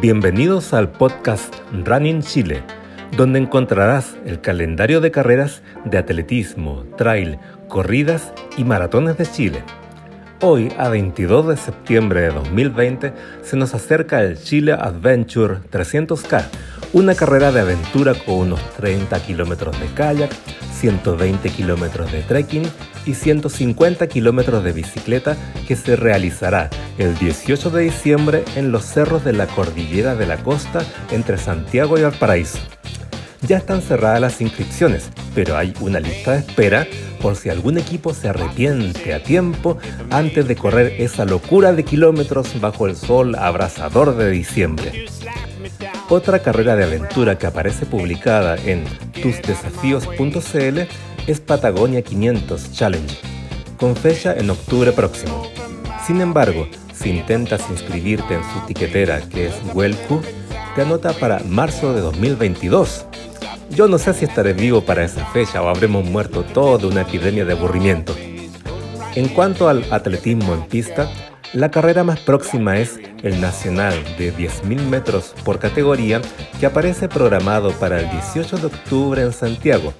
Bienvenidos al podcast Running Chile, donde encontrarás el calendario de carreras de atletismo, trail, corridas y maratones de Chile. Hoy, a 22 de septiembre de 2020, se nos acerca el Chile Adventure 300K, una carrera de aventura con unos 30 kilómetros de kayak, 120 kilómetros de trekking y 150 kilómetros de bicicleta que se realizará el 18 de diciembre en los cerros de la Cordillera de la Costa entre Santiago y Valparaíso. Ya están cerradas las inscripciones, pero hay una lista de espera por si algún equipo se arrepiente a tiempo antes de correr esa locura de kilómetros bajo el sol abrasador de diciembre. Otra carrera de aventura que aparece publicada en tusdesafíos.cl es Patagonia 500 Challenge, con fecha en octubre próximo. Sin embargo, si intentas inscribirte en su tiquetera que es Welcu, te anota para marzo de 2022. Yo no sé si estaré vivo para esa fecha o habremos muerto de una epidemia de aburrimiento. En cuanto al atletismo en pista, la carrera más próxima es el Nacional de 10.000 metros por categoría que aparece programado para el 18 de octubre en Santiago,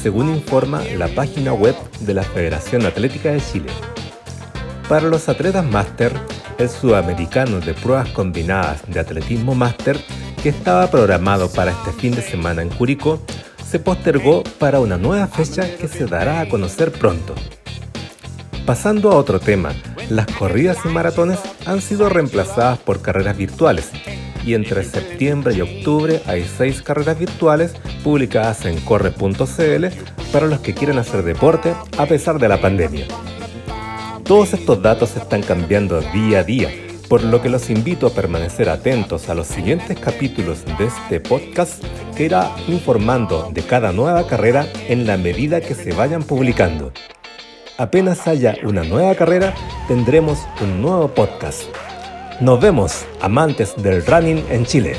según informa la página web de la Federación Atlética de Chile. Para los atletas máster, el sudamericano de pruebas combinadas de atletismo máster, que estaba programado para este fin de semana en Curicó, se postergó para una nueva fecha que se dará a conocer pronto. Pasando a otro tema, las corridas y maratones han sido reemplazadas por carreras virtuales y entre septiembre y octubre hay seis carreras virtuales publicadas en corre.cl para los que quieren hacer deporte a pesar de la pandemia. Todos estos datos están cambiando día a día, por lo que los invito a permanecer atentos a los siguientes capítulos de este podcast que irá informando de cada nueva carrera en la medida que se vayan publicando. Apenas haya una nueva carrera, tendremos un nuevo podcast. Nos vemos, amantes del running en Chile.